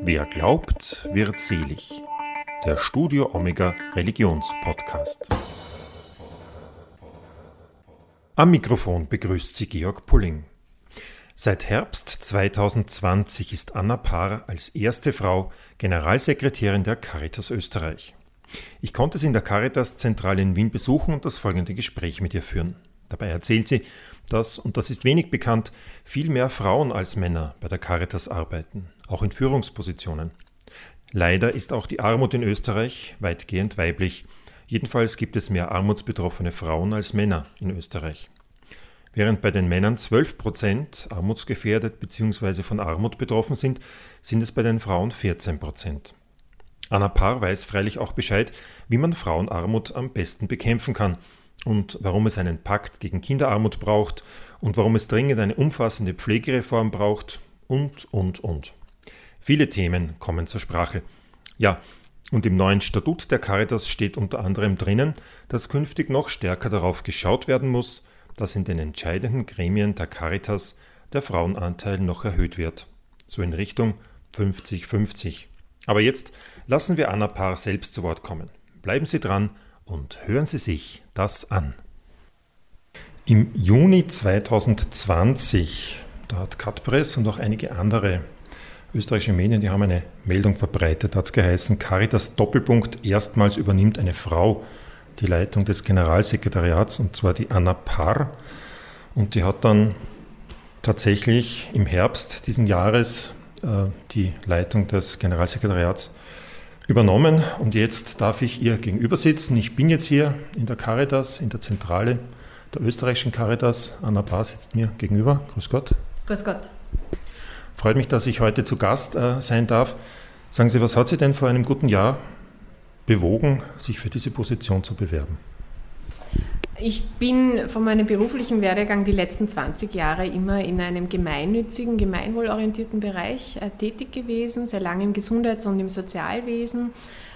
Wer glaubt, wird selig. Der Studio Omega Religionspodcast. Am Mikrofon begrüßt sie Georg Pulling. Seit Herbst 2020 ist Anna Paar als erste Frau Generalsekretärin der Caritas Österreich. Ich konnte sie in der Caritas-Zentrale in Wien besuchen und das folgende Gespräch mit ihr führen. Dabei erzählt sie, dass, und das ist wenig bekannt, viel mehr Frauen als Männer bei der Caritas arbeiten, auch in Führungspositionen. Leider ist auch die Armut in Österreich weitgehend weiblich. Jedenfalls gibt es mehr armutsbetroffene Frauen als Männer in Österreich. Während bei den Männern 12 Prozent armutsgefährdet bzw. von Armut betroffen sind, sind es bei den Frauen 14 Prozent. Anna Paar weiß freilich auch Bescheid, wie man Frauenarmut am besten bekämpfen kann und warum es einen Pakt gegen Kinderarmut braucht und warum es dringend eine umfassende Pflegereform braucht und, und, und. Viele Themen kommen zur Sprache. Ja, und im neuen Statut der Caritas steht unter anderem drinnen, dass künftig noch stärker darauf geschaut werden muss, dass in den entscheidenden Gremien der Caritas der Frauenanteil noch erhöht wird. So in Richtung 50-50. Aber jetzt lassen wir Anna Paar selbst zu Wort kommen. Bleiben Sie dran und hören Sie sich das an. Im Juni 2020, da hat Cutpress und auch einige andere österreichische Medien, die haben eine Meldung verbreitet, hat es geheißen, Caritas Doppelpunkt erstmals übernimmt eine Frau die Leitung des Generalsekretariats, und zwar die Anna Parr. Und die hat dann tatsächlich im Herbst diesen Jahres äh, die Leitung des Generalsekretariats übernommen und jetzt darf ich ihr gegenüber sitzen. Ich bin jetzt hier in der Caritas, in der Zentrale der österreichischen Caritas. Anna Bar sitzt mir gegenüber. Grüß Gott. Grüß Gott. Freut mich, dass ich heute zu Gast äh, sein darf. Sagen Sie, was hat Sie denn vor einem guten Jahr bewogen, sich für diese Position zu bewerben? Ich bin von meinem beruflichen Werdegang die letzten 20 Jahre immer in einem gemeinnützigen, gemeinwohlorientierten Bereich äh, tätig gewesen, sehr lange im Gesundheits- und im Sozialwesen.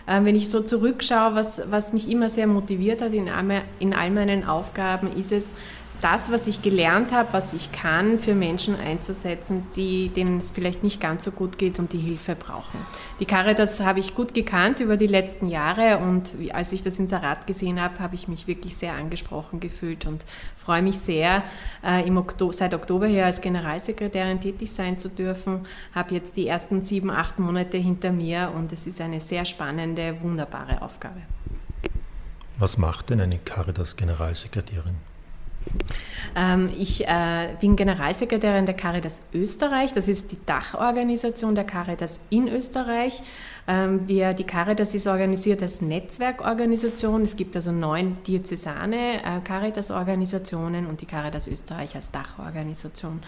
Äh, wenn ich so zurückschaue, was, was mich immer sehr motiviert hat in all, in all meinen Aufgaben, ist es, das, was ich gelernt habe, was ich kann, für Menschen einzusetzen, die, denen es vielleicht nicht ganz so gut geht und die Hilfe brauchen. Die Caritas habe ich gut gekannt über die letzten Jahre und als ich das Inserat gesehen habe, habe ich mich wirklich sehr angesprochen gefühlt und freue mich sehr, äh, Oktober, seit Oktober her als Generalsekretärin tätig sein zu dürfen. Habe jetzt die ersten sieben, acht Monate hinter mir und es ist eine sehr spannende, wunderbare Aufgabe. Was macht denn eine Caritas-Generalsekretärin? Ähm, ich äh, bin Generalsekretärin der Caritas Österreich. Das ist die Dachorganisation der Caritas in Österreich. Ähm, wir, die Caritas ist organisiert als Netzwerkorganisation. Es gibt also neun diözesane äh, Caritas-Organisationen und die Caritas Österreich als Dachorganisation.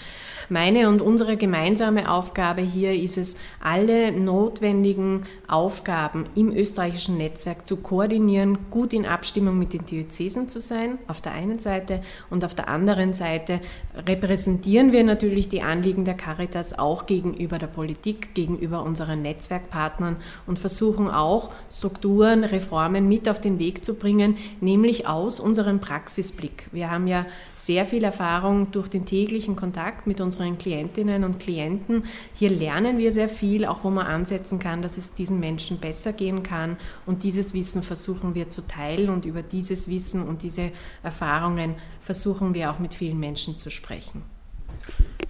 Meine und unsere gemeinsame Aufgabe hier ist es, alle notwendigen Aufgaben im österreichischen Netzwerk zu koordinieren, gut in Abstimmung mit den Diözesen zu sein, auf der einen Seite, und auf der anderen Seite repräsentieren wir natürlich die Anliegen der Caritas auch gegenüber der Politik, gegenüber unseren Netzwerkpartnern und versuchen auch Strukturen, Reformen mit auf den Weg zu bringen, nämlich aus unserem Praxisblick. Wir haben ja sehr viel Erfahrung durch den täglichen Kontakt mit unseren Klientinnen und Klienten. Hier lernen wir sehr viel, auch wo man ansetzen kann, dass es diesen Menschen besser gehen kann. Und dieses Wissen versuchen wir zu teilen und über dieses Wissen und diese Erfahrungen versuchen wir auch mit vielen Menschen zu sprechen.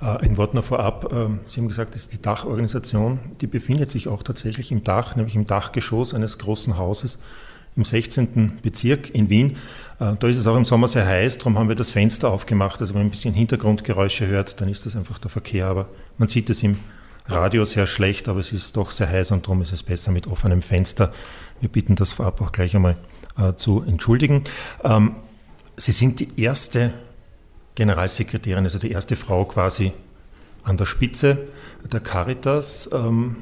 Äh, ein Wort noch vorab. Ähm, Sie haben gesagt, das ist die Dachorganisation, die befindet sich auch tatsächlich im Dach, nämlich im Dachgeschoss eines großen Hauses im 16. Bezirk in Wien. Äh, da ist es auch im Sommer sehr heiß, darum haben wir das Fenster aufgemacht. Also wenn man ein bisschen Hintergrundgeräusche hört, dann ist das einfach der Verkehr. Aber man sieht es im Radio sehr schlecht, aber es ist doch sehr heiß und darum ist es besser mit offenem Fenster. Wir bitten das vorab auch gleich einmal äh, zu entschuldigen. Ähm, Sie sind die erste Generalsekretärin, also die erste Frau quasi an der Spitze der Caritas. Ähm,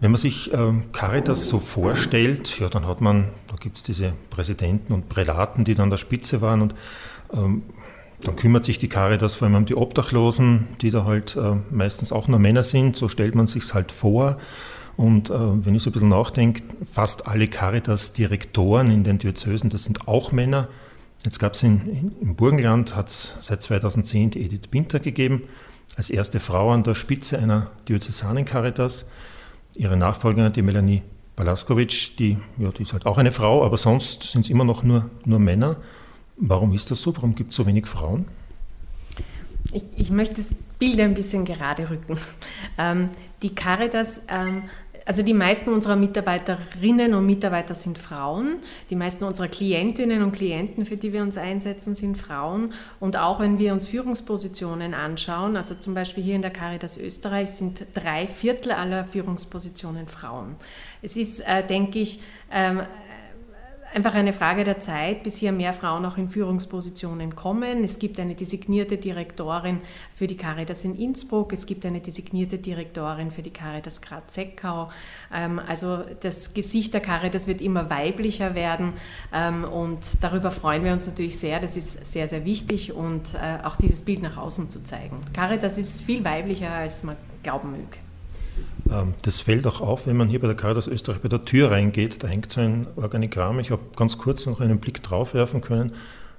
wenn man sich ähm, Caritas so vorstellt, ja, dann hat man, da gibt es diese Präsidenten und Prälaten, die dann an der Spitze waren und ähm, dann kümmert sich die Caritas vor allem um die Obdachlosen, die da halt äh, meistens auch nur Männer sind, so stellt man sich halt vor. Und äh, wenn ich so ein bisschen nachdenke, fast alle Caritas-Direktoren in den Diözesen, das sind auch Männer. Jetzt gab es im Burgenland, hat es seit 2010 die Edith Binter gegeben, als erste Frau an der Spitze einer Diözesanen Caritas. Ihre Nachfolgerin, die Melanie Balaskovic, die, ja, die ist halt auch eine Frau, aber sonst sind es immer noch nur, nur Männer. Warum ist das so? Warum gibt es so wenig Frauen? Ich, ich, möchte das Bild ein bisschen gerade rücken. Ähm, die Caritas ähm, also die meisten unserer Mitarbeiterinnen und Mitarbeiter sind Frauen. Die meisten unserer Klientinnen und Klienten, für die wir uns einsetzen, sind Frauen. Und auch wenn wir uns Führungspositionen anschauen, also zum Beispiel hier in der Caritas Österreich sind drei Viertel aller Führungspositionen Frauen. Es ist, äh, denke ich, ähm, einfach eine Frage der Zeit, bis hier mehr Frauen auch in Führungspositionen kommen. Es gibt eine designierte Direktorin für die Caritas in Innsbruck, es gibt eine designierte Direktorin für die Caritas Graz-Seckau. Ähm, also das Gesicht der Caritas wird immer weiblicher werden ähm, und darüber freuen wir uns natürlich sehr. Das ist sehr, sehr wichtig und äh, auch dieses Bild nach außen zu zeigen. Caritas ist viel weiblicher, als man glauben möge. Ähm, das fällt auch auf, wenn man hier bei der Caritas Österreich bei der Tür reingeht. Da hängt so ein Organigramm. Ich habe ganz kurz noch einen Blick drauf werfen können.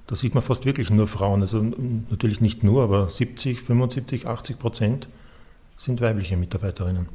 Da sieht man fast wirklich nur Frauen. Also natürlich nicht nur, aber 70, 75, 80 Prozent sind weibliche Mitarbeiterinnen.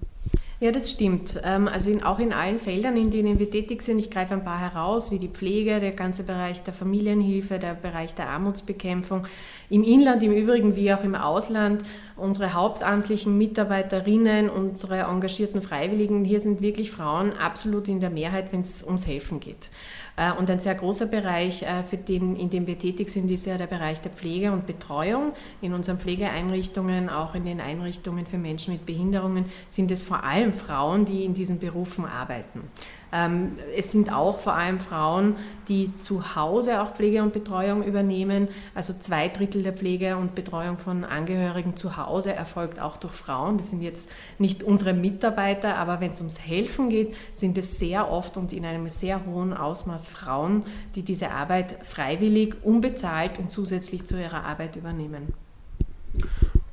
Ja, das stimmt. Ähm, also in, auch in allen Feldern, in denen wir tätig sind, ich greife ein paar heraus, wie die Pflege, der ganze Bereich der Familienhilfe, der Bereich der Armutsbekämpfung, im Inland im Übrigen wie auch im Ausland, unsere hauptamtlichen Mitarbeiterinnen, unsere engagierten Freiwilligen, hier sind wirklich Frauen absolut in der Mehrheit, wenn es ums Helfen geht. Äh, und ein sehr großer Bereich, äh, für den, in dem wir tätig sind, ist ja der Bereich der Pflege und Betreuung. In unseren Pflegeeinrichtungen, auch in den Einrichtungen für Menschen mit Behinderungen, sind es vor allem Frauen, die in diesen Berufen arbeiten. Ähm, es sind auch vor allem Frauen, die zu Hause auch Pflege und Betreuung übernehmen. Also zwei Drittel der Pflege und Betreuung von Angehörigen zu Hause erfolgt auch durch Frauen. Das sind jetzt nicht unsere Mitarbeiter, aber wenn es ums Helfen geht, sind es sehr oft und in einem sehr hohen Ausmaß Frauen, die diese Arbeit freiwillig, unbezahlt und zusätzlich zu ihrer Arbeit übernehmen.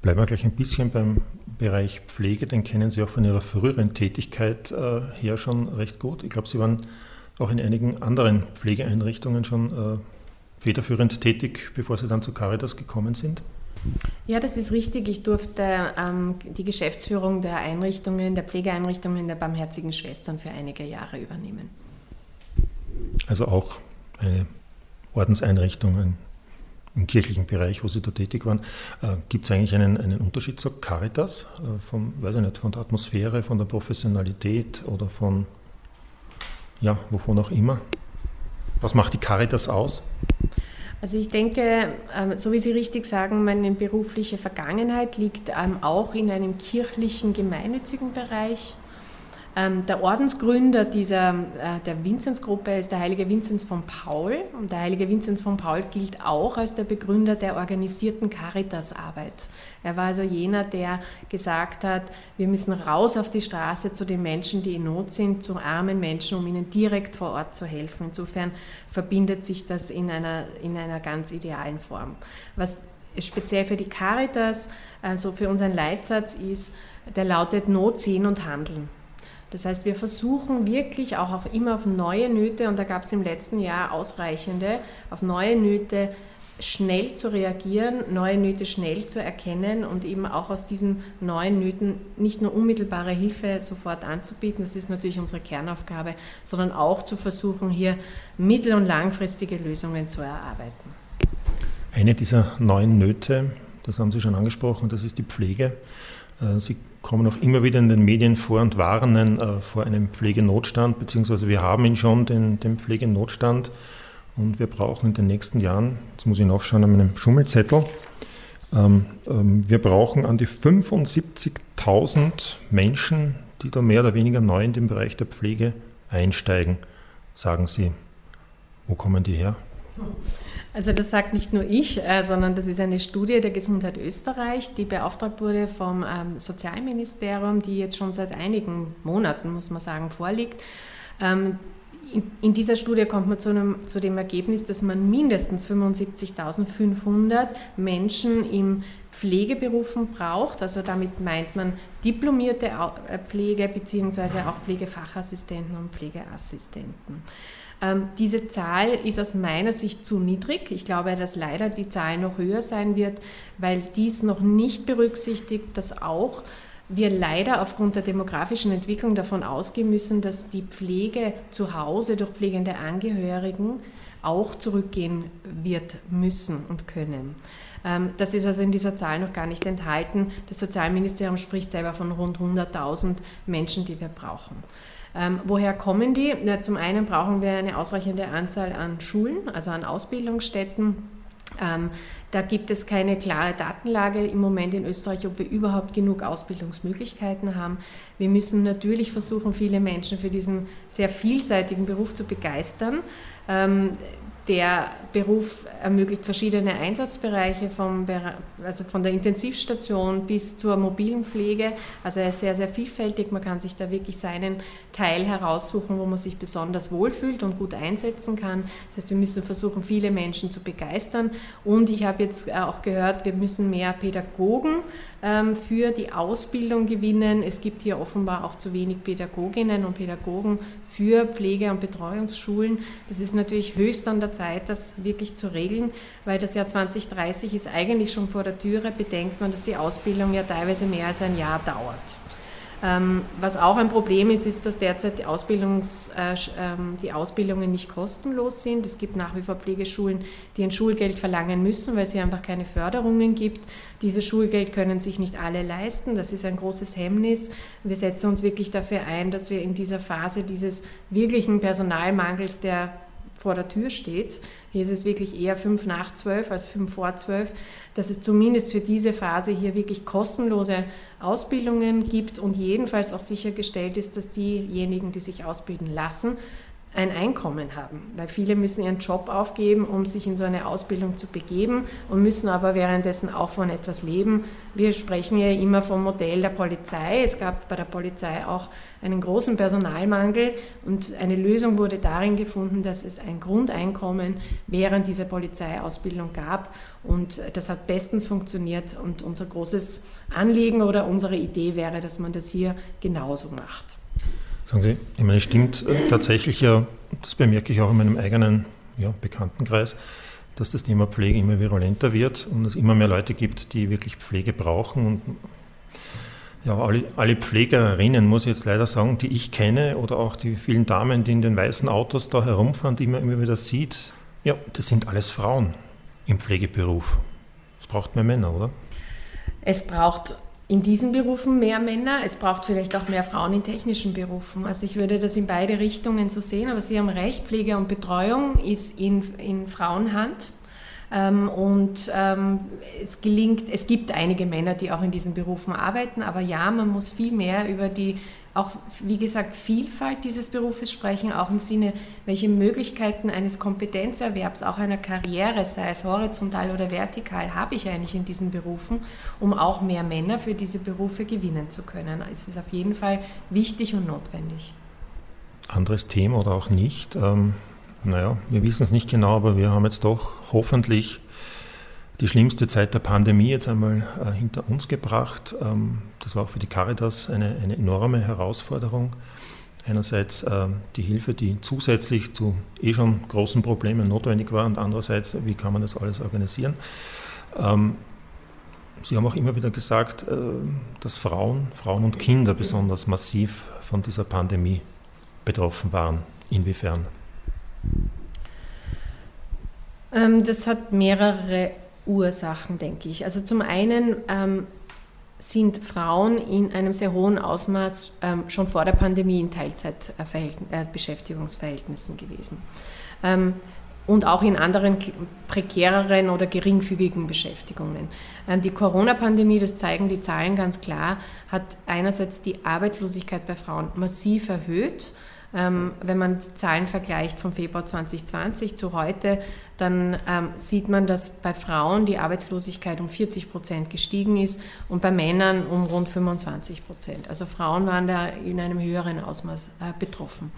Bleiben wir gleich ein bisschen beim Bereich Pflege, den kennen Sie auch von Ihrer früheren Tätigkeit äh, her schon recht gut. Ich glaube, Sie waren auch in einigen anderen Pflegeeinrichtungen schon äh, federführend tätig, bevor Sie dann zu Caritas gekommen sind. Ja, das ist richtig. Ich durfte ähm, die Geschäftsführung der Einrichtungen, der Pflegeeinrichtungen der Barmherzigen Schwestern für einige Jahre übernehmen. Also auch eine Ordenseinrichtung, ein im kirchlichen Bereich, wo Sie da tätig waren. Äh, Gibt es eigentlich einen, einen Unterschied zur Caritas, äh, vom, weiß ich nicht, von der Atmosphäre, von der Professionalität oder von, ja, wovon auch immer? Was macht die Caritas aus? Also ich denke, ähm, so wie Sie richtig sagen, meine berufliche Vergangenheit liegt ähm, auch in einem kirchlichen, gemeinnützigen Bereich. Ähm, der Ordensgründer dieser, äh, der Vinzenzgruppe ist der heilige Vinzenz von Paul. Und der heilige Vinzenz von Paul gilt auch als der Begründer der organisierten Caritasarbeit. Er war also jener, der gesagt hat, wir müssen raus auf die Straße zu den Menschen, die in Not sind, zu armen Menschen, um ihnen direkt vor Ort zu helfen. Insofern verbindet sich das in einer, in einer ganz idealen Form. Was speziell für die Caritas, also für unseren Leitsatz ist, der lautet Not sehen und handeln. Das heißt, wir versuchen wirklich auch auf, immer auf neue Nöte, und da gab es im letzten Jahr ausreichende, auf neue Nöte schnell zu reagieren, neue Nöte schnell zu erkennen und eben auch aus diesen neuen Nöten nicht nur unmittelbare Hilfe sofort anzubieten, das ist natürlich unsere Kernaufgabe, sondern auch zu versuchen, hier mittel- und langfristige Lösungen zu erarbeiten. Eine dieser neuen Nöte, das haben Sie schon angesprochen, das ist die Pflege. Äh, Sie kommen auch immer wieder in den Medien vor und warnen äh, vor einem Pflegenotstand, beziehungsweise wir haben ihn schon, den, den Pflegenotstand. Und wir brauchen in den nächsten Jahren, jetzt muss ich nachschauen an meinem Schummelzettel, ähm, ähm, wir brauchen an die 75.000 Menschen, die da mehr oder weniger neu in den Bereich der Pflege einsteigen. Sagen Sie, wo kommen die her? Also das sagt nicht nur ich, äh, sondern das ist eine Studie der Gesundheit Österreich, die beauftragt wurde vom ähm, Sozialministerium, die jetzt schon seit einigen Monaten, muss man sagen, vorliegt. Ähm, in, dieser Studie kommt man zu, einem, zu dem Ergebnis, dass man mindestens 75.500 Menschen in Pflegeberufen braucht. Also damit meint man diplomierte äh, Pflege bzw. auch Pflegefachassistenten und Pflegeassistenten. Ähm, diese Zahl ist aus meiner Sicht zu niedrig. Ich glaube, dass leider die Zahl noch höher sein wird, weil dies noch nicht berücksichtigt, dass auch wir leider aufgrund der demografischen Entwicklung davon ausgehen müssen, dass die Pflege zu Hause durch pflegende Angehörigen auch zurückgehen wird müssen und können. Ähm, das ist also in dieser Zahl noch gar nicht enthalten. Das Sozialministerium spricht selber von rund 100.000 Menschen, die wir brauchen. Ähm, woher kommen die? Na, zum einen brauchen wir eine ausreichende Anzahl an Schulen, also an Ausbildungsstätten. Ähm, da gibt es keine klare Datenlage im Moment in Österreich, ob wir überhaupt genug Ausbildungsmöglichkeiten haben. Wir müssen natürlich versuchen, viele Menschen für diesen sehr vielseitigen Beruf zu begeistern. Ähm, der Beruf ermöglicht verschiedene Einsatzbereiche, vom, also von der Intensivstation bis zur mobilen Pflege. Also er ist sehr, sehr vielfältig. Man kann sich da wirklich seinen Teil heraussuchen, wo man sich besonders wohlfühlt und gut einsetzen kann. Das heißt, wir müssen versuchen, viele Menschen zu begeistern. Und ich habe jetzt auch gehört, wir müssen mehr Pädagogen für die Ausbildung gewinnen. Es gibt hier offenbar auch zu wenig Pädagoginnen und Pädagogen für Pflege- und Betreuungsschulen. Das ist natürlich höchst an der Zeit, das wirklich zu regeln, weil das Jahr 2030 ist eigentlich schon vor der Türe. Bedenkt man, dass die Ausbildung ja teilweise mehr als ein Jahr dauert. Ähm, was auch ein Problem ist, ist, dass derzeit die, Ausbildungs, äh, ähm, die Ausbildungen nicht kostenlos sind. Es gibt nach wie vor Pflegeschulen, die ein Schulgeld verlangen müssen, weil es hier einfach keine Förderungen gibt. Dieses Schulgeld können sich nicht alle leisten. Das ist ein großes Hemmnis. Wir setzen uns wirklich dafür ein, dass wir in dieser Phase dieses wirklichen Personalmangels, der vor der Tür steht. Hier ist es wirklich eher fünf nach zwölf als fünf vor zwölf, dass es zumindest für diese Phase hier wirklich kostenlose Ausbildungen gibt und jedenfalls auch sichergestellt ist, dass diejenigen, die sich ausbilden lassen, ein Einkommen haben, weil viele müssen ihren Job aufgeben, um sich in so eine Ausbildung zu begeben und müssen aber währenddessen auch von etwas leben. Wir sprechen ja immer vom Modell der Polizei. Es gab bei der Polizei auch einen großen Personalmangel und eine Lösung wurde darin gefunden, dass es ein Grundeinkommen während dieser Polizeiausbildung gab und das hat bestens funktioniert und unser großes Anliegen oder unsere Idee wäre, dass man das hier genauso macht. Sagen Sie, ich meine, es stimmt tatsächlich ja, das bemerke ich auch in meinem eigenen ja, Bekanntenkreis, dass das Thema Pflege immer virulenter wird und es immer mehr Leute gibt, die wirklich Pflege brauchen. Und ja, alle, alle Pflegerinnen, muss ich jetzt leider sagen, die ich kenne oder auch die vielen Damen, die in den weißen Autos da herumfahren, die man immer wieder sieht, ja, das sind alles Frauen im Pflegeberuf. Es braucht mehr Männer, oder? Es braucht in diesen Berufen mehr Männer. Es braucht vielleicht auch mehr Frauen in technischen Berufen. Also ich würde das in beide Richtungen so sehen, aber Sie haben recht, Pflege und Betreuung ist in, in Frauenhand. Ähm, und ähm, es gelingt, es gibt einige Männer, die auch in diesen Berufen arbeiten, aber ja, man muss viel mehr über die auch, wie gesagt, Vielfalt dieses Berufes sprechen, auch im Sinne, welche Möglichkeiten eines Kompetenzerwerbs, auch einer Karriere, sei es horizontal oder vertikal, habe ich eigentlich in diesen Berufen, um auch mehr Männer für diese Berufe gewinnen zu können. Es ist auf jeden Fall wichtig und notwendig. Anderes Thema oder auch nicht. Ähm, naja, wir wissen es nicht genau, aber wir haben jetzt doch hoffentlich die schlimmste Zeit der Pandemie jetzt einmal äh, hinter uns gebracht. Ähm, das war auch für die Caritas eine, eine enorme Herausforderung. Einerseits äh, die Hilfe, die zusätzlich zu eh schon großen Problemen notwendig war und andererseits, wie kann man das alles organisieren. Ähm, Sie haben auch immer wieder gesagt, äh, dass Frauen, Frauen und Kinder besonders massiv von dieser Pandemie betroffen waren. Inwiefern? Ähm, das hat mehrere Ursachen, denke ich. Also zum einen ähm, sind Frauen in einem sehr hohen Ausmaß ähm, schon vor der Pandemie in Teilzeitbeschäftigungsverhältnissen äh, gewesen. Ähm, und auch in anderen prekäreren oder geringfügigen Beschäftigungen. Ähm, die Corona-Pandemie, das zeigen die Zahlen ganz klar, hat einerseits die Arbeitslosigkeit bei Frauen massiv erhöht ähm, wenn man die Zahlen vergleicht vom Februar 2020 zu heute, dann ähm, sieht man, dass bei Frauen die Arbeitslosigkeit um 40 Prozent gestiegen ist und bei Männern um rund 25 Prozent. Also Frauen waren da in einem höheren Ausmaß äh, betroffen.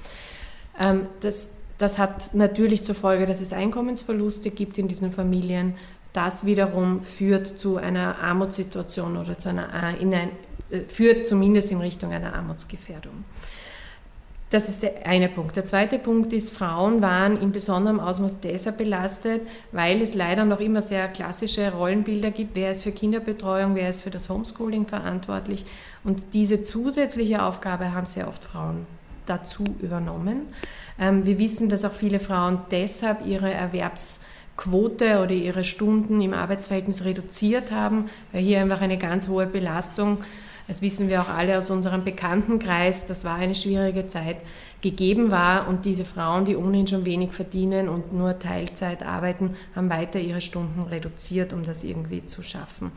Ähm, das, das hat natürlich zur Folge, dass es Einkommensverluste gibt in diesen Familien. Das wiederum führt zu einer Armutssituation oder zu einer, äh, in ein, äh, führt zumindest in Richtung einer Armutsgefährdung. Das ist der eine Punkt. Der zweite Punkt ist, Frauen waren in besonderem Ausmaß deshalb belastet, weil es leider noch immer sehr klassische Rollenbilder gibt. Wer ist für Kinderbetreuung, wer ist für das Homeschooling verantwortlich? Und diese zusätzliche Aufgabe haben sehr oft Frauen dazu übernommen. Ähm, wir wissen, dass auch viele Frauen deshalb ihre Erwerbsquote oder ihre Stunden im Arbeitsverhältnis reduziert haben, weil hier einfach eine ganz hohe Belastung das wissen wir auch alle aus unserem Bekanntenkreis, das war eine schwierige Zeit, gegeben war und diese Frauen, die ohnehin schon wenig verdienen und nur Teilzeit arbeiten, haben weiter ihre Stunden reduziert, um das irgendwie zu schaffen.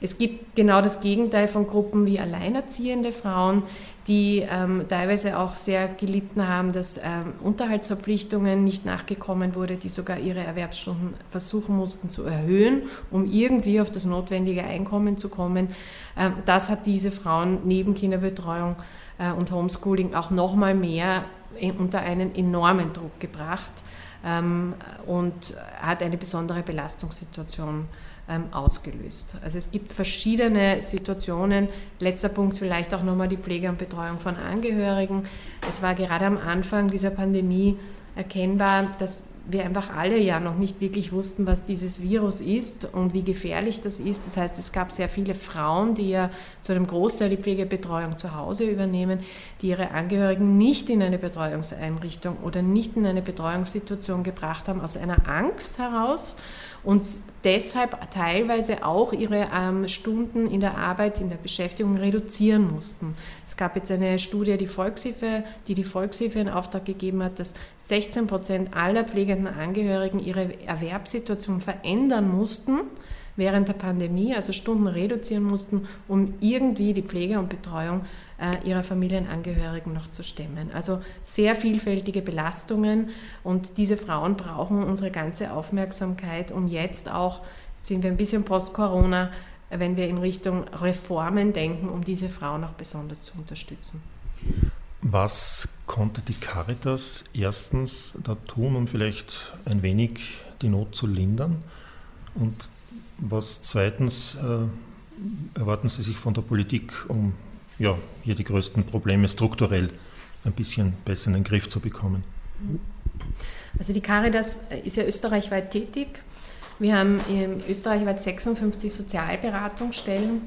Es gibt genau das Gegenteil von Gruppen wie alleinerziehende Frauen, die ähm, teilweise auch sehr gelitten haben, dass ähm, Unterhaltsverpflichtungen nicht nachgekommen wurde, die sogar ihre Erwerbsstunden versuchen mussten zu erhöhen, um irgendwie auf das notwendige Einkommen zu kommen. Ähm, das hat diese Frauen neben Kinderbetreuung äh, und Homeschooling auch noch mal mehr unter einen enormen Druck gebracht ähm, und hat eine besondere Belastungssituation ähm, ausgelöst. Also es gibt verschiedene Situationen. Letzter Punkt vielleicht auch nochmal die Pflege und Betreuung von Angehörigen. Es war gerade am Anfang dieser Pandemie erkennbar, dass wir einfach alle ja noch nicht wirklich wussten, was dieses Virus ist und wie gefährlich das ist. Das heißt, es gab sehr viele Frauen, die ja zu einem Großteil die Pflegebetreuung zu Hause übernehmen, die ihre Angehörigen nicht in eine Betreuungseinrichtung oder nicht in eine Betreuungssituation gebracht haben, aus einer Angst heraus und deshalb teilweise auch ihre ähm, Stunden in der Arbeit, in der Beschäftigung reduzieren mussten. Es gab jetzt eine Studie, die Volkshilfe, die die Volkshilfe in Auftrag gegeben hat, dass 16 Prozent aller pflegenden Angehörigen ihre Erwerbssituation verändern mussten während der Pandemie, also Stunden reduzieren mussten, um irgendwie die Pflege und Betreuung äh, ihrer Familienangehörigen noch zu stemmen. Also sehr vielfältige Belastungen und diese Frauen brauchen unsere ganze Aufmerksamkeit, um jetzt auch, sind wir ein bisschen post-Corona, wenn wir in Richtung Reformen denken, um diese Frauen auch besonders zu unterstützen. Was konnte die Caritas erstens da tun, um vielleicht ein wenig die Not zu lindern? Und was zweitens äh, erwarten Sie sich von der Politik, um ja, hier die größten Probleme strukturell ein bisschen besser in den Griff zu bekommen. Also die Caritas ist ja österreichweit tätig. Wir haben in österreichweit 56 Sozialberatungsstellen,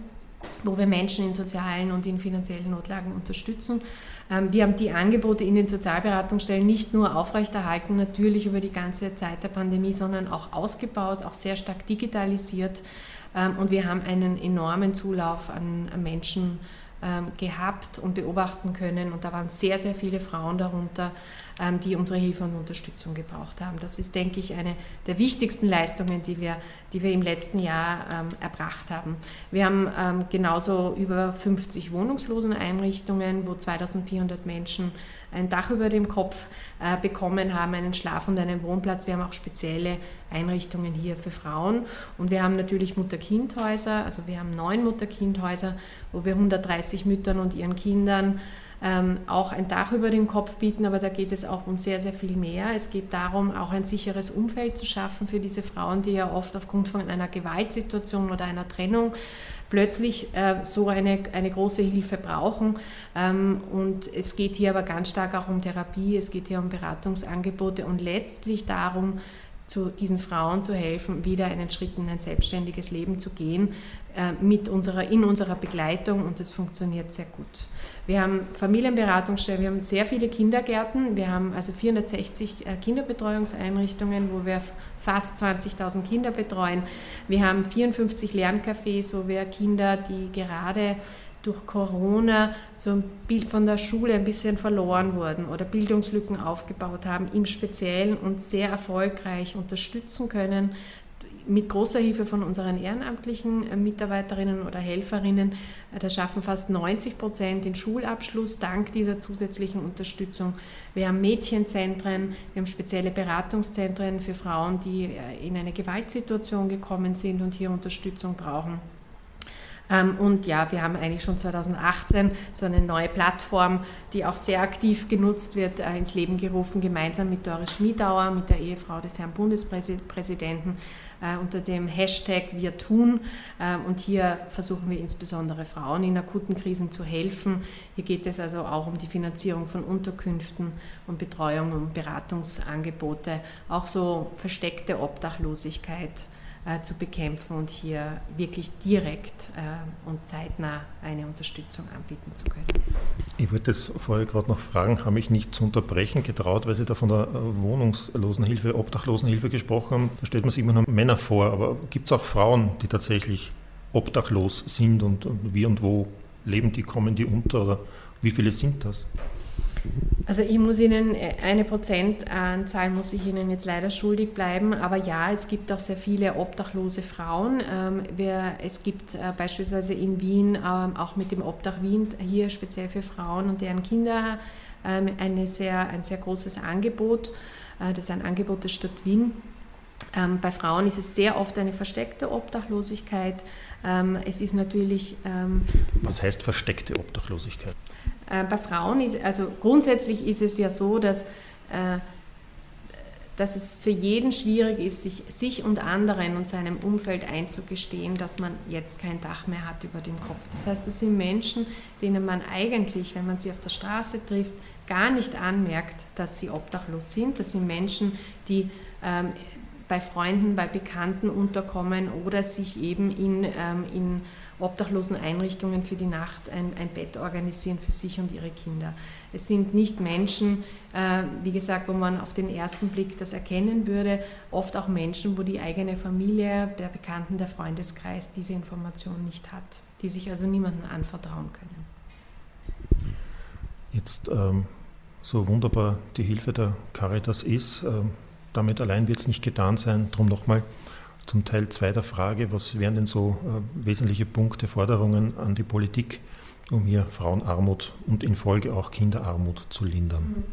wo wir Menschen in sozialen und in finanziellen Notlagen unterstützen. Ähm, wir haben die Angebote in den Sozialberatungsstellen nicht nur aufrechterhalten, natürlich über die ganze Zeit der Pandemie, sondern auch ausgebaut, auch sehr stark digitalisiert. Ähm, und wir haben einen enormen Zulauf an Menschen gehabt und beobachten können. Und da waren sehr, sehr viele Frauen darunter, ähm, die unsere Hilfe und Unterstützung gebraucht haben. Das ist, denke ich, eine der wichtigsten Leistungen, die wir, die wir im letzten Jahr ähm, erbracht haben. Wir haben genauso über 50 Wohnungsloseneinrichtungen, wo 2400 Menschen ein Dach über dem Kopf äh, bekommen haben, einen Schlaf- und einen Wohnplatz. Wir haben auch spezielle Einrichtungen hier für Frauen. Und wir haben natürlich Mutter-Kind-Häuser, also wir haben neun Mutter-Kind-Häuser, wo wir 130 Müttern und ihren Kindern ähm, auch ein Dach über dem Kopf bieten, aber da geht es auch um sehr, sehr viel mehr. Es geht darum, auch ein sicheres Umfeld zu schaffen für diese Frauen, die ja oft aufgrund von einer Gewaltsituation oder einer Trennung plötzlich äh, so eine, eine große Hilfe brauchen. Ähm, und es geht hier aber ganz stark auch um Therapie, es geht hier um Beratungsangebote und letztlich darum, zu diesen Frauen zu helfen, wieder einen Schritt in ein selbstständiges Leben zu gehen, äh, mit unserer, in unserer Begleitung und das funktioniert sehr gut. Wir haben Familienberatungsstellen, wir haben sehr viele Kindergärten, wir haben also 460 äh, Kinderbetreuungseinrichtungen, wo wir fast 20.000 Kinder betreuen. Wir haben 54 Lerncafés, wo wir Kinder, die gerade durch Corona so Bild von der Schule ein bisschen verloren wurden oder Bildungslücken aufgebaut haben, im Speziellen und sehr erfolgreich unterstützen können mit großer Hilfe von unseren ehrenamtlichen äh, Mitarbeiterinnen oder Helferinnen, äh, da schaffen fast 90 Prozent den Schulabschluss dank dieser zusätzlichen Unterstützung. Wir haben Mädchenzentren, wir haben spezielle Beratungszentren für Frauen, die äh, in eine Gewaltsituation gekommen sind und hier Unterstützung brauchen. Ähm, und ja, wir haben eigentlich schon 2018 so eine neue Plattform, die auch sehr aktiv genutzt wird, äh, ins Leben gerufen, gemeinsam mit Doris Schmiedauer, mit der Ehefrau des Herrn Bundespräsidenten, äh, unter dem Hashtag Wir tun. Ähm, und hier versuchen wir insbesondere Frauen in akuten Krisen zu helfen. Hier geht es also auch um die Finanzierung von Unterkünften und Betreuung und Beratungsangebote, auch so versteckte Obdachlosigkeit äh, zu bekämpfen und hier wirklich direkt äh, und zeitnah eine Unterstützung anbieten zu können. Ich wollte das vorher gerade noch fragen, habe mich nicht zu unterbrechen getraut, weil Sie da von der äh, Wohnungslosenhilfe, Obdachlosenhilfe gesprochen haben. Da stellt man sich immer nur Männer vor, aber gibt es auch Frauen, die tatsächlich obdachlos sind und, und wie und wo leben die, kommen die unter oder wie viele sind das? Also ich muss Ihnen äh, eine Prozentanzahl muss ich Ihnen jetzt leider schuldig bleiben, aber ja, es gibt auch sehr viele obdachlose Frauen. Ähm, es gibt äh, beispielsweise in Wien ähm, auch mit dem Obdach Wien hier speziell für Frauen und deren Kinder ähm, eine sehr, ein sehr großes Angebot. Äh, das ist ein Angebot der Stadt Wien. Bei Frauen ist es sehr oft eine versteckte Obdachlosigkeit. Es ist natürlich. Was heißt versteckte Obdachlosigkeit? Äh, bei Frauen ist, also grundsätzlich ist es ja so, dass, äh, dass es für jeden schwierig ist, sich, sich und anderen und seinem Umfeld einzugestehen, dass man jetzt kein Dach mehr hat über dem Kopf. Das heißt, das sind Menschen, denen man eigentlich, wenn man sie auf der Straße trifft, gar nicht anmerkt, dass sie obdachlos sind. Das sind Menschen, die ähm, bei Freunden, bei Bekannten unterkommen oder sich eben in, ähm, in obdachlosen Einrichtungen für die Nacht ein, ein, Bett organisieren für sich und ihre Kinder. Es sind nicht Menschen, äh, wie gesagt, wo man auf den ersten Blick das erkennen würde, oft auch Menschen, wo die eigene Familie, der Bekannten, der Freundeskreis diese Information nicht hat, die sich also niemandem anvertrauen können. Jetzt ähm, so wunderbar die Hilfe der Caritas ist, äh, damit allein wird es nicht getan sein. Darum nochmal zum Teil 2 der Frage, was wären denn so äh, wesentliche Punkte, Forderungen an die Politik, um hier Frauenarmut und in Folge auch Kinderarmut zu lindern?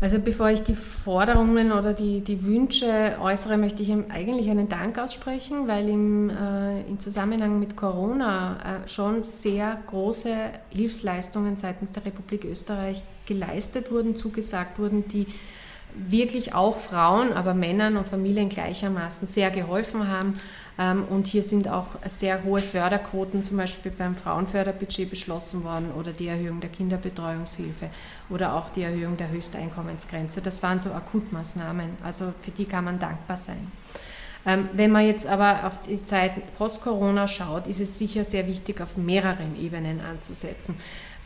Also bevor ich die Forderungen oder die, die Wünsche äußere, möchte ich eigentlich einen Dank aussprechen, weil im, äh, im Zusammenhang mit Corona äh, schon sehr große Hilfsleistungen seitens der Republik Österreich geleistet wurden, zugesagt wurden, die wirklich auch Frauen, aber Männern und Familien gleichermaßen sehr geholfen haben. Ähm, und hier sind auch sehr hohe Förderquoten zum Beispiel beim Frauenförderbudget beschlossen worden oder die Erhöhung der Kinderbetreuungshilfe oder auch die Erhöhung der Höchsteinkommensgrenze. Das waren so Akutmaßnahmen, also für die kann man dankbar sein. Ähm, wenn man jetzt aber auf die Zeit post-Corona schaut, ist es sicher sehr wichtig, auf mehreren Ebenen anzusetzen.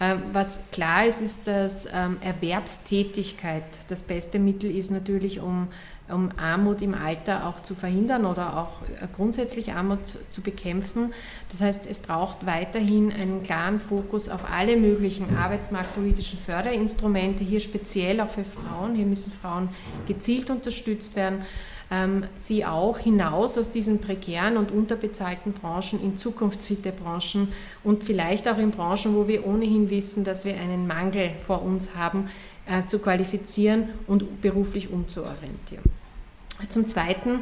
Ähm, was klar ist, ist, dass ähm, Erwerbstätigkeit das beste Mittel ist natürlich, um, um Armut im Alter auch zu verhindern oder auch äh, grundsätzlich Armut zu bekämpfen. Das heißt, es braucht weiterhin einen klaren Fokus auf alle möglichen arbeitsmarktpolitischen Förderinstrumente, hier speziell auch für Frauen. Hier müssen Frauen gezielt unterstützt werden ähm, sie auch hinaus aus diesen prekären und unterbezahlten Branchen in zukunftsfitte Branchen und vielleicht auch in Branchen, wo wir ohnehin wissen, dass wir einen Mangel vor uns haben, äh, zu qualifizieren und beruflich umzuorientieren. Zum Zweiten,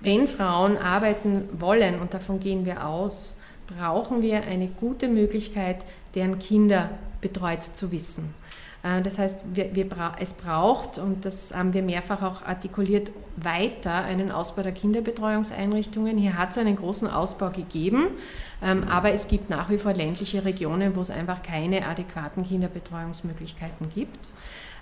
wenn Frauen arbeiten wollen, und davon gehen wir aus, brauchen wir eine gute Möglichkeit, deren Kinder betreut zu wissen. Äh, das heißt, wir, wir es braucht, und das haben wir mehrfach auch artikuliert, weiter einen Ausbau der Kinderbetreuungseinrichtungen. Hier hat es einen großen Ausbau gegeben, ähm, aber es gibt nach wie vor ländliche Regionen, wo es einfach keine adäquaten Kinderbetreuungsmöglichkeiten gibt.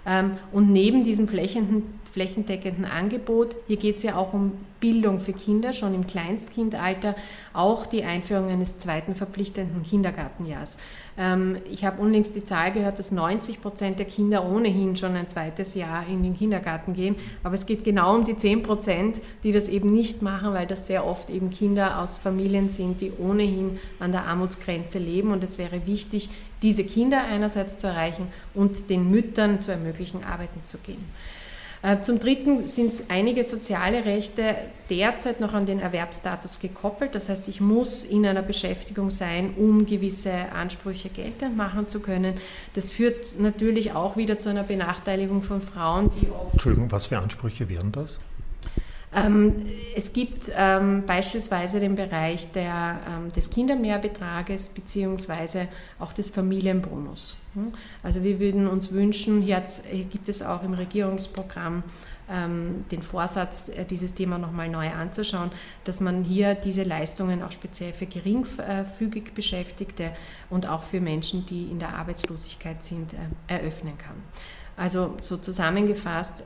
Ähm, und neben diesem flächendeckenden Angebot, hier geht es ja auch um Bildung für Kinder, schon im Kleinstkindalter, auch die Einführung eines zweiten verpflichtenden Kindergartenjahrs. Ähm, ich habe unlängst die Zahl gehört, dass 90 Prozent der Kinder ohnehin schon ein zweites Jahr in den Kindergarten gehen. Aber es geht genau um die 10 Prozent, die das eben nicht machen, weil das sehr oft eben Kinder aus Familien sind, die ohnehin an der Armutsgrenze leben. Und es wäre wichtig, diese Kinder einerseits zu erreichen und den Müttern zu ermöglichen, arbeiten zu gehen. Äh, zum Dritten sind einige soziale Rechte derzeit noch an den Erwerbsstatus gekoppelt. Das heißt, ich muss in einer Beschäftigung sein, um gewisse Ansprüche geltend machen zu können. Das führt natürlich auch wieder zu einer Benachteiligung von Frauen, die oft. Entschuldigung, was für Ansprüche wären das? Ähm, es gibt ähm, beispielsweise den Bereich der, ähm, des Kindermehrbetrages beziehungsweise auch des Familienbonus. Hm? Also wir würden uns wünschen, jetzt gibt es auch im Regierungsprogramm den Vorsatz, äh, dieses Thema nochmal neu anzuschauen, dass man hier diese Leistungen auch speziell für geringfügig Beschäftigte und auch für Menschen, die in der Arbeitslosigkeit sind, äh, eröffnen kann. Also so zusammengefasst,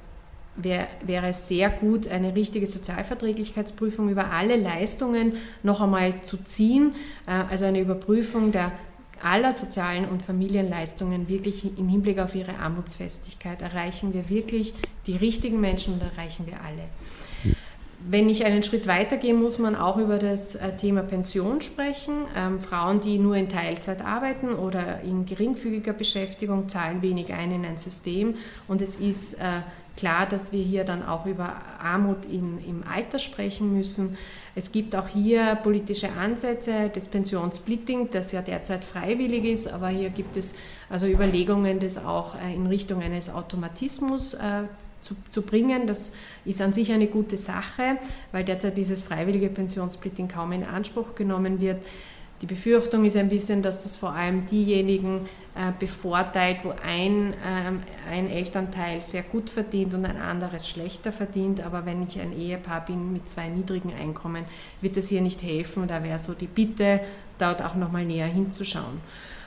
wär, wäre es sehr gut, eine richtige Sozialverträglichkeitsprüfung über alle Leistungen noch einmal zu ziehen, äh, also eine Überprüfung der aller sozialen und Familienleistungen wirklich im Hinblick auf ihre Armutsfestigkeit. Erreichen wir wirklich die richtigen Menschen und erreichen wir alle. Wenn ich einen Schritt weitergehe, muss man auch über das äh, Thema Pension sprechen. Ähm, Frauen, die nur in Teilzeit arbeiten oder in geringfügiger Beschäftigung, zahlen wenig ein in ein System. Und es ist äh, klar, dass wir hier dann auch über Armut in, im Alter sprechen müssen. Es gibt auch hier politische Ansätze des Pensionssplitting, das ja derzeit freiwillig ist, aber hier gibt es also Überlegungen, das auch äh, in Richtung eines Automatismus äh, zu, zu, bringen. Das ist an sich eine gute Sache, weil derzeit dieses freiwillige Pensionssplitting kaum in Anspruch genommen wird. Die Befürchtung ist ein bisschen, dass das vor allem diejenigen äh, bevorteilt, wo ein, äh, ein Elternteil sehr gut verdient und ein anderes schlechter verdient. Aber wenn ich ein Ehepaar bin mit zwei niedrigen Einkommen, wird das hier nicht helfen. Da wäre so die Bitte, dort auch nochmal näher hinzuschauen.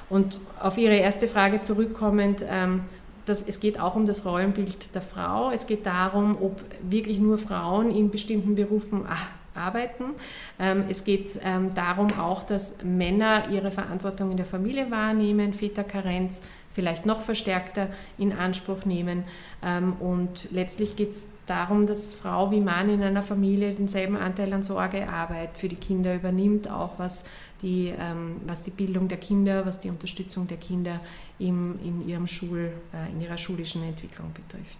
Und auf Ihre erste Frage zurückkommend, ähm, das, es geht auch um das Rollenbild der Frau. Es geht darum, ob wirklich nur Frauen in bestimmten Berufen ach, arbeiten. Ähm, es geht ähm, darum auch, dass Männer ihre Verantwortung in der Familie wahrnehmen, Väterkarenz vielleicht noch verstärkter in Anspruch nehmen. Ähm, und letztlich geht es darum, dass Frau wie Mann in einer Familie denselben Anteil an Sorgearbeit für die Kinder übernimmt, auch was die, was die Bildung der Kinder, was die Unterstützung der Kinder im, in, ihrem Schul, äh, in ihrer schulischen Entwicklung betrifft.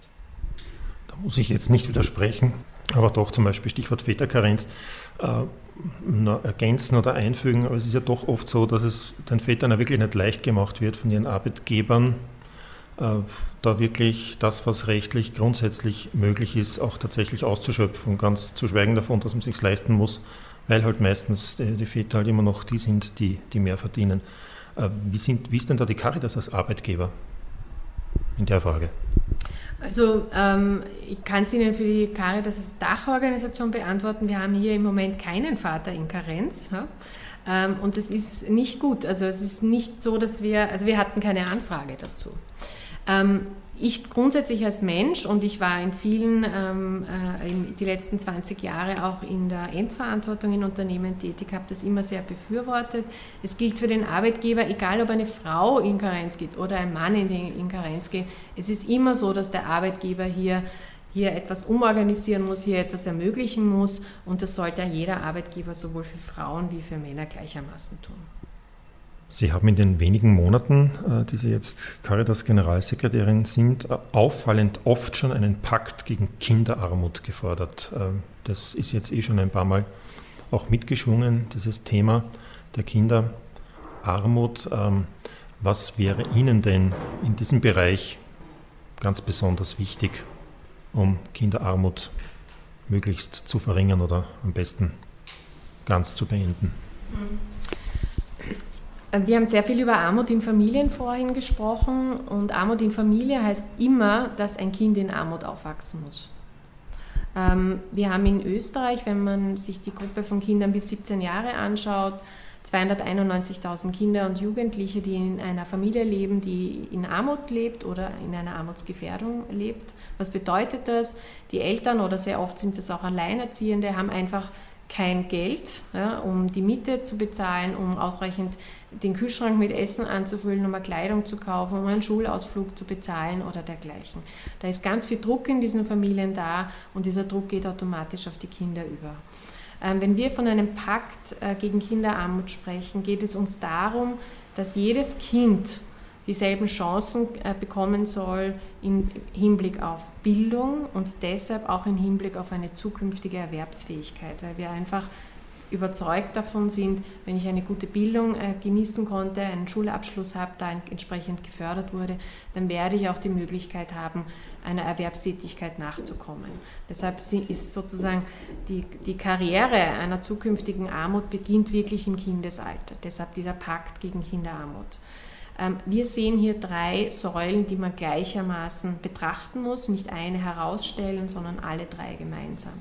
Da muss ich jetzt nicht widersprechen, aber doch zum Beispiel Stichwort Väterkarenz äh, ergänzen oder einfügen. Aber es ist ja doch oft so, dass es den Vätern ja wirklich nicht leicht gemacht wird von ihren Arbeitgebern, äh, da wirklich das, was rechtlich grundsätzlich möglich ist, auch tatsächlich auszuschöpfen. Ganz zu schweigen davon, dass man es sich leisten muss, weil halt meistens die, die Väter halt immer noch die sind, die, die mehr verdienen. Äh, wie, sind, wie ist denn da die Caritas als Arbeitgeber in der Frage? Also ähm, ich kann es Ihnen für die Caritas als Dachorganisation beantworten. Wir haben hier im Moment keinen Vater in Karenz. Ja? Ähm, und das ist nicht gut. Also es ist nicht so, dass wir, also wir hatten keine Anfrage dazu. Ähm, ich grundsätzlich als Mensch und ich war in vielen, ähm, äh, die letzten 20 Jahre auch in der Endverantwortung in Unternehmen tätig, habe das immer sehr befürwortet. Es gilt für den Arbeitgeber, egal ob eine Frau in Karenz geht oder ein Mann in, in Karenz geht, es ist immer so, dass der Arbeitgeber hier hier etwas umorganisieren muss, hier etwas ermöglichen muss und das sollte jeder Arbeitgeber sowohl für Frauen wie für Männer gleichermaßen tun. Sie haben in den wenigen Monaten, äh, die Sie jetzt Caritas-Generalsekretärin sind, äh, auffallend oft schon einen Pakt gegen Kinderarmut gefordert. Ähm, das ist jetzt eh schon ein paar Mal auch mitgeschwungen, dieses Thema der Kinderarmut. Ähm, was wäre Ihnen denn in diesem Bereich ganz besonders wichtig, um Kinderarmut möglichst zu verringern oder am besten ganz zu beenden? Mhm. Wir haben sehr viel über Armut in Familien vorhin gesprochen und Armut in Familie heißt immer, dass ein Kind in Armut aufwachsen muss. Ähm, wir haben in Österreich, wenn man sich die Gruppe von Kindern bis 17 Jahre anschaut, 291.000 Kinder und Jugendliche, die in einer Familie leben, die in Armut lebt oder in einer Armutsgefährdung lebt. Was bedeutet das? Die Eltern oder sehr oft sind das auch Alleinerziehende, haben einfach kein Geld, ja, um die Miete zu bezahlen, um ausreichend den Kühlschrank mit Essen anzufüllen, um eine Kleidung zu kaufen, um einen Schulausflug zu bezahlen oder dergleichen. Da ist ganz viel Druck in diesen Familien da und dieser Druck geht automatisch auf die Kinder über. Ähm, wenn wir von einem Pakt äh, gegen Kinderarmut sprechen, geht es uns darum, dass jedes Kind dieselben Chancen äh, bekommen soll im Hinblick auf Bildung und deshalb auch im Hinblick auf eine zukünftige Erwerbsfähigkeit, weil wir einfach überzeugt davon sind, wenn ich eine gute Bildung äh, genießen konnte, einen Schulabschluss habe, da entsprechend gefördert wurde, dann werde ich auch die Möglichkeit haben, einer Erwerbstätigkeit nachzukommen. Deshalb ist sozusagen die, die Karriere einer zukünftigen Armut beginnt wirklich im Kindesalter. Deshalb dieser Pakt gegen Kinderarmut. Ähm, wir sehen hier drei Säulen, die man gleichermaßen betrachten muss, nicht eine herausstellen, sondern alle drei gemeinsam.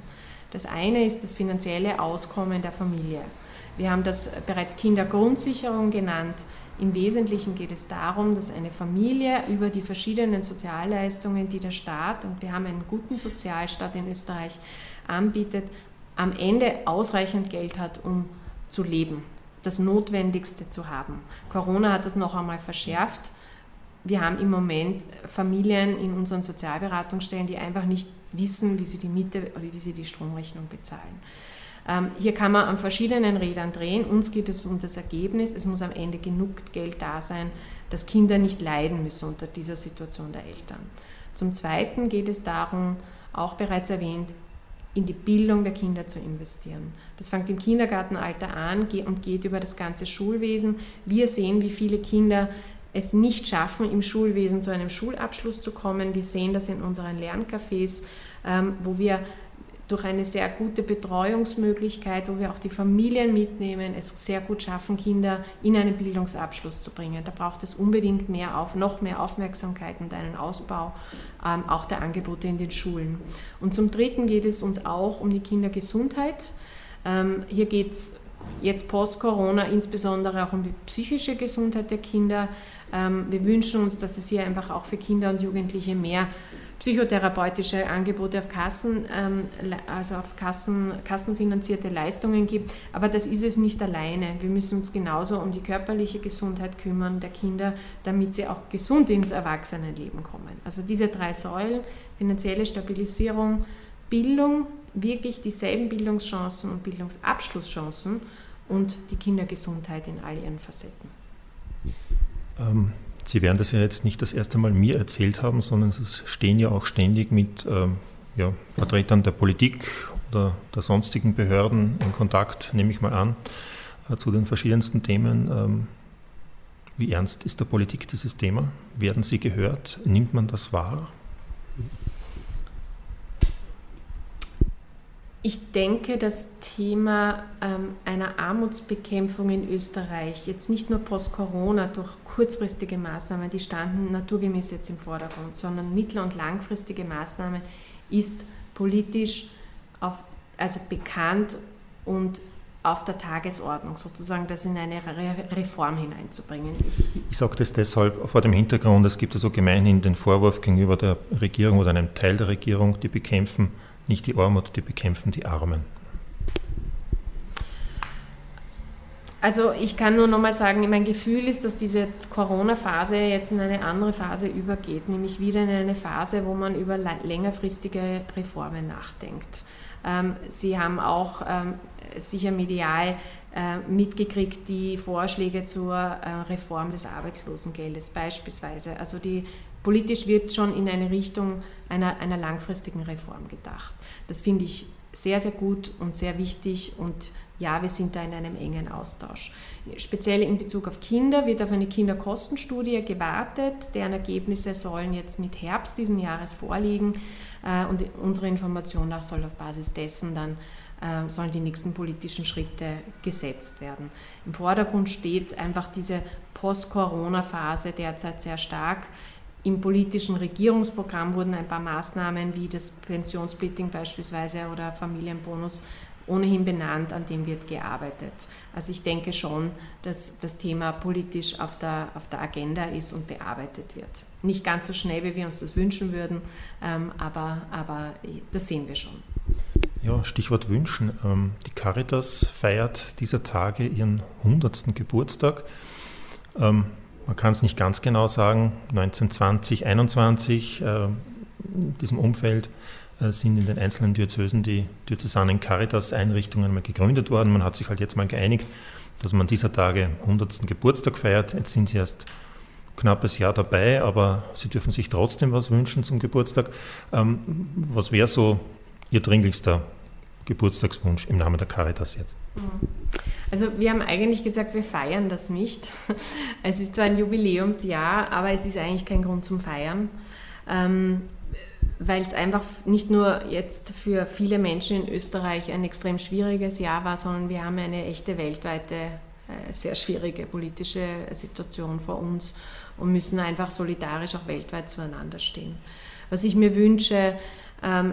Das eine ist das finanzielle Auskommen der Familie. Wir haben das bereits Kindergrundsicherung genannt. Im Wesentlichen geht es darum, dass eine Familie über die verschiedenen Sozialleistungen, die der Staat, und wir haben einen guten Sozialstaat in Österreich, anbietet, am Ende ausreichend Geld hat, um zu leben, das Notwendigste zu haben. Corona hat das noch einmal verschärft. Wir haben im Moment Familien in unseren Sozialberatungsstellen, die einfach nicht wissen, wie sie die Miete oder wie sie die Stromrechnung bezahlen. Ähm, hier kann man an verschiedenen Rädern drehen. Uns geht es um das Ergebnis. Es muss am Ende genug Geld da sein, dass Kinder nicht leiden müssen unter dieser Situation der Eltern. Zum Zweiten geht es darum, auch bereits erwähnt, in die Bildung der Kinder zu investieren. Das fängt im Kindergartenalter an und geht über das ganze Schulwesen. Wir sehen, wie viele Kinder es nicht schaffen, im Schulwesen zu einem Schulabschluss zu kommen. Wir sehen das in unseren Lerncafés, ähm, wo wir durch eine sehr gute Betreuungsmöglichkeit, wo wir auch die Familien mitnehmen, es sehr gut schaffen, Kinder in einen Bildungsabschluss zu bringen. Da braucht es unbedingt mehr auf, noch mehr Aufmerksamkeit und einen Ausbau ähm, auch der Angebote in den Schulen. Und zum Dritten geht es uns auch um die Kindergesundheit. Ähm, hier geht es jetzt post-Corona insbesondere auch um die psychische Gesundheit der Kinder. Ähm, wir wünschen uns, dass es hier einfach auch für Kinder und Jugendliche mehr psychotherapeutische Angebote auf Kassen, ähm, also auf Kassen, kassenfinanzierte Leistungen gibt. Aber das ist es nicht alleine. Wir müssen uns genauso um die körperliche Gesundheit kümmern der Kinder, damit sie auch gesund ins Erwachsenenleben kommen. Also diese drei Säulen, finanzielle Stabilisierung, Bildung, wirklich dieselben Bildungschancen und Bildungsabschlusschancen und die Kindergesundheit in all ihren Facetten. Ähm, Sie werden das ja jetzt nicht das erste Mal mir erzählt haben, sondern Sie stehen ja auch ständig mit ähm, ja, Vertretern der Politik oder der sonstigen Behörden in Kontakt, nehme ich mal an, äh, zu den verschiedensten Themen. Ähm, wie ernst ist der Politik dieses Thema? Werden Sie gehört? Nimmt man das wahr? Ich denke, das Thema ähm, einer Armutsbekämpfung in Österreich, jetzt nicht nur post-Corona durch kurzfristige Maßnahmen, die standen naturgemäß jetzt im Vordergrund, sondern mittel- und langfristige Maßnahmen, ist politisch auf, also bekannt und auf der Tagesordnung, sozusagen das in eine Reform hineinzubringen. Ich, ich sage das deshalb vor dem Hintergrund, es gibt also gemeinhin den Vorwurf gegenüber der Regierung oder einem Teil der Regierung, die bekämpfen nicht die Armut, die bekämpfen die Armen. Also ich kann nur nochmal sagen, mein Gefühl ist, dass diese Corona-Phase jetzt in eine andere Phase übergeht, nämlich wieder in eine Phase, wo man über längerfristige Reformen nachdenkt. Ähm, Sie haben auch ähm, sicher medial äh, mitgekriegt die Vorschläge zur äh, Reform des Arbeitslosengeldes beispielsweise. Also die politisch wird schon in eine Richtung einer, einer langfristigen Reform gedacht. Das finde ich sehr, sehr gut und sehr wichtig und ja, wir sind da in einem engen Austausch. Speziell in Bezug auf Kinder wird auf eine Kinderkostenstudie gewartet, deren Ergebnisse sollen jetzt mit Herbst diesen Jahres vorliegen äh, und unsere Information nach soll auf Basis dessen dann äh, sollen die nächsten politischen Schritte gesetzt werden. Im Vordergrund steht einfach diese Post-Corona-Phase derzeit sehr stark. Im politischen Regierungsprogramm wurden ein paar Maßnahmen wie das Pensionssplitting beispielsweise oder Familienbonus ohnehin benannt, an dem wird gearbeitet. Also ich denke schon, dass das Thema politisch auf der, auf der Agenda ist und bearbeitet wird. Nicht ganz so schnell, wie wir uns das wünschen würden, ähm, aber, aber das sehen wir schon. Ja, Stichwort wünschen. Ähm, die Caritas feiert dieser Tage ihren 100. Geburtstag. Man kann es nicht ganz genau sagen, 1920, 21, äh, in diesem Umfeld äh, sind in den einzelnen Diözesen die diözesanen Caritas-Einrichtungen mal gegründet worden. Man hat sich halt jetzt mal geeinigt, dass man dieser Tage 100. Geburtstag feiert. Jetzt sind sie erst knappes Jahr dabei, aber sie dürfen sich trotzdem was wünschen zum Geburtstag. Ähm, was wäre so Ihr dringlichster Geburtstagswunsch im Namen der Caritas jetzt? Also wir haben eigentlich gesagt, wir feiern das nicht. Es ist zwar ein Jubiläumsjahr, aber es ist eigentlich kein Grund zum Feiern, ähm, weil es einfach nicht nur jetzt für viele Menschen in Österreich ein extrem schwieriges Jahr war, sondern wir haben eine echte weltweite, äh, sehr schwierige politische Situation vor uns und müssen einfach solidarisch auch weltweit zueinander stehen. Was ich mir wünsche,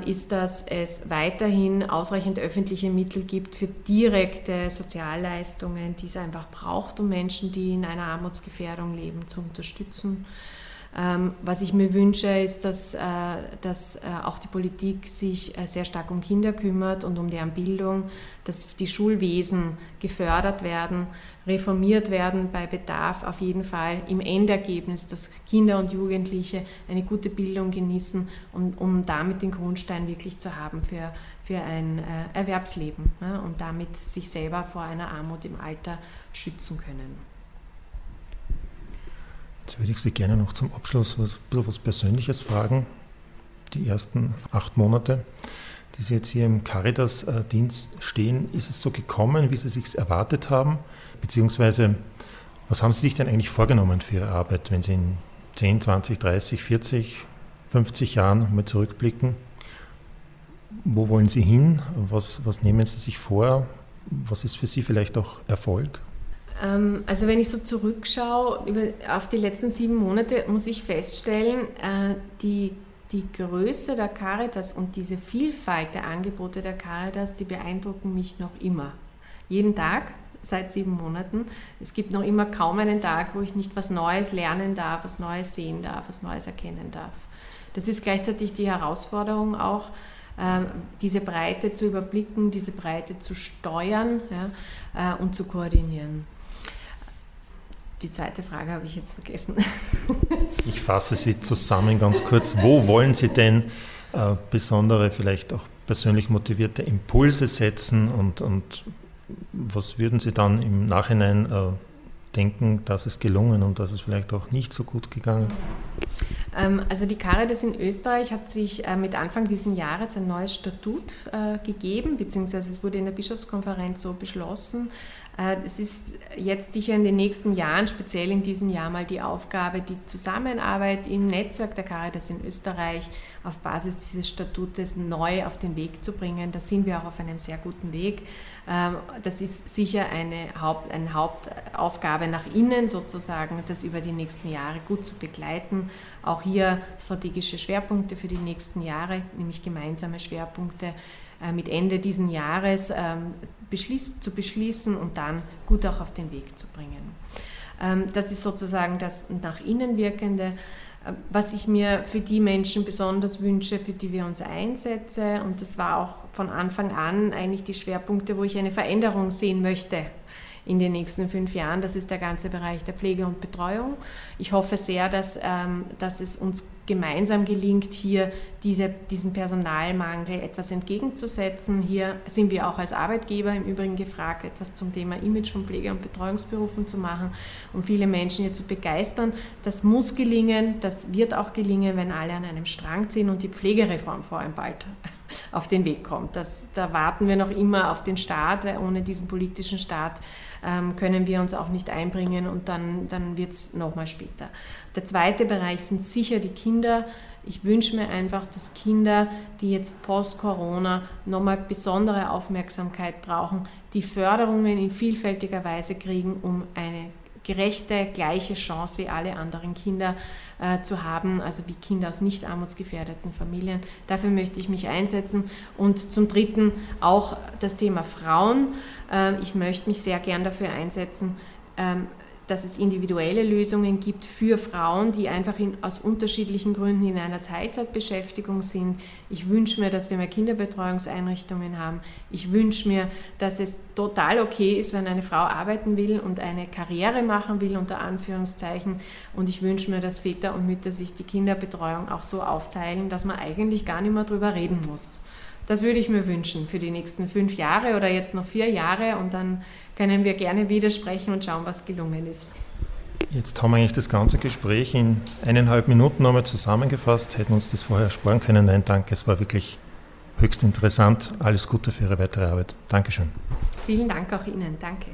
ist, dass es weiterhin ausreichend öffentliche Mittel gibt für direkte Sozialleistungen, die es einfach braucht, um Menschen, die in einer Armutsgefährdung leben, zu unterstützen. Ähm, was ich mir wünsche, ist, dass, äh, dass äh, auch die Politik sich äh, sehr stark um Kinder kümmert und um deren Bildung, dass die Schulwesen gefördert werden, reformiert werden bei Bedarf auf jeden Fall im Endergebnis, dass Kinder und Jugendliche eine gute Bildung genießen, um, um damit den Grundstein wirklich zu haben für, für ein Erwerbsleben ja, und damit sich selber vor einer Armut im Alter schützen können. Jetzt würde ich Sie gerne noch zum Abschluss was, ein bisschen was Persönliches fragen. Die ersten acht Monate, die Sie jetzt hier im Caritas-Dienst stehen, ist es so gekommen, wie Sie sich erwartet haben? Beziehungsweise, was haben Sie sich denn eigentlich vorgenommen für Ihre Arbeit, wenn Sie in 10, 20, 30, 40, 50 Jahren mal zurückblicken? Wo wollen Sie hin? Was, was nehmen Sie sich vor? Was ist für Sie vielleicht auch Erfolg? Ähm, also wenn ich so zurückschaue auf die letzten sieben Monate, muss ich feststellen, äh, die, die Größe der Caritas und diese Vielfalt der Angebote der Caritas, die beeindrucken mich noch immer. Jeden Tag seit sieben Monaten. Es gibt noch immer kaum einen Tag, wo ich nicht was Neues lernen darf, was Neues sehen darf, was Neues erkennen darf. Das ist gleichzeitig die Herausforderung auch, ähm, diese Breite zu überblicken, diese Breite zu steuern ja, äh, und zu koordinieren. Die zweite Frage habe ich jetzt vergessen. Ich fasse sie zusammen ganz kurz. Wo wollen Sie denn äh, besondere, vielleicht auch persönlich motivierte Impulse setzen und, und was würden Sie dann im Nachhinein äh, denken, dass es gelungen und dass es vielleicht auch nicht so gut gegangen? Ähm, also die Caritas in Österreich hat sich äh, mit Anfang dieses Jahres ein neues Statut äh, gegeben, beziehungsweise es wurde in der Bischofskonferenz so beschlossen. Äh, es ist jetzt sicher in den nächsten Jahren, speziell in diesem Jahr mal die Aufgabe, die Zusammenarbeit im Netzwerk der Caritas in Österreich auf Basis dieses Statutes neu auf den Weg zu bringen. Da sind wir auch auf einem sehr guten Weg. Ähm, das ist sicher eine, Haupt, eine Hauptaufgabe nach innen sozusagen, das über die nächsten Jahre gut zu begleiten. Auch hier strategische Schwerpunkte für die nächsten Jahre, nämlich gemeinsame Schwerpunkte mit Ende dieses Jahres ähm, zu beschließen und dann gut auch auf den Weg zu bringen. Ähm, das ist sozusagen das nach innen wirkende was ich mir für die Menschen besonders wünsche, für die wir uns einsetzen. Und das war auch von Anfang an eigentlich die Schwerpunkte, wo ich eine Veränderung sehen möchte in den nächsten fünf Jahren. Das ist der ganze Bereich der Pflege und Betreuung. Ich hoffe sehr, dass, ähm, dass es uns gemeinsam gelingt, hier diese, diesen Personalmangel etwas entgegenzusetzen. Hier sind wir auch als Arbeitgeber im Übrigen gefragt, etwas zum Thema Image von Pflege- und Betreuungsberufen zu machen, um viele Menschen hier zu begeistern. Das muss gelingen, das wird auch gelingen, wenn alle an einem Strang ziehen und die Pflegereform vor allem bald auf den Weg kommt. Das, da warten wir noch immer auf den Staat, weil ohne diesen politischen Staat ähm, können wir uns auch nicht einbringen und dann, dann wird es nochmal später. Der zweite Bereich sind sicher die Kinder. Ich wünsche mir einfach, dass Kinder, die jetzt post-Corona nochmal besondere Aufmerksamkeit brauchen, die Förderungen in vielfältiger Weise kriegen, um eine gerechte, gleiche Chance wie alle anderen Kinder äh, zu haben, also wie Kinder aus nicht armutsgefährdeten Familien. Dafür möchte ich mich einsetzen. Und zum Dritten auch das Thema Frauen. Äh, ich möchte mich sehr gern dafür einsetzen, ähm, dass es individuelle Lösungen gibt für Frauen, die einfach in, aus unterschiedlichen Gründen in einer Teilzeitbeschäftigung sind. Ich wünsche mir, dass wir mehr Kinderbetreuungseinrichtungen haben. Ich wünsche mir, dass es total okay ist, wenn eine Frau arbeiten will und eine Karriere machen will, unter Anführungszeichen. Und ich wünsche mir, dass Väter und Mütter sich die Kinderbetreuung auch so aufteilen, dass man eigentlich gar nicht mehr drüber reden muss. Das würde ich mir wünschen für die nächsten fünf Jahre oder jetzt noch vier Jahre und dann können wir gerne widersprechen und schauen, was gelungen ist. Jetzt haben wir eigentlich das ganze Gespräch in eineinhalb Minuten nochmal zusammengefasst. Hätten uns das vorher sparen können. Nein, danke, es war wirklich höchst interessant. Alles Gute für Ihre weitere Arbeit. Dankeschön. Vielen Dank auch Ihnen. Danke.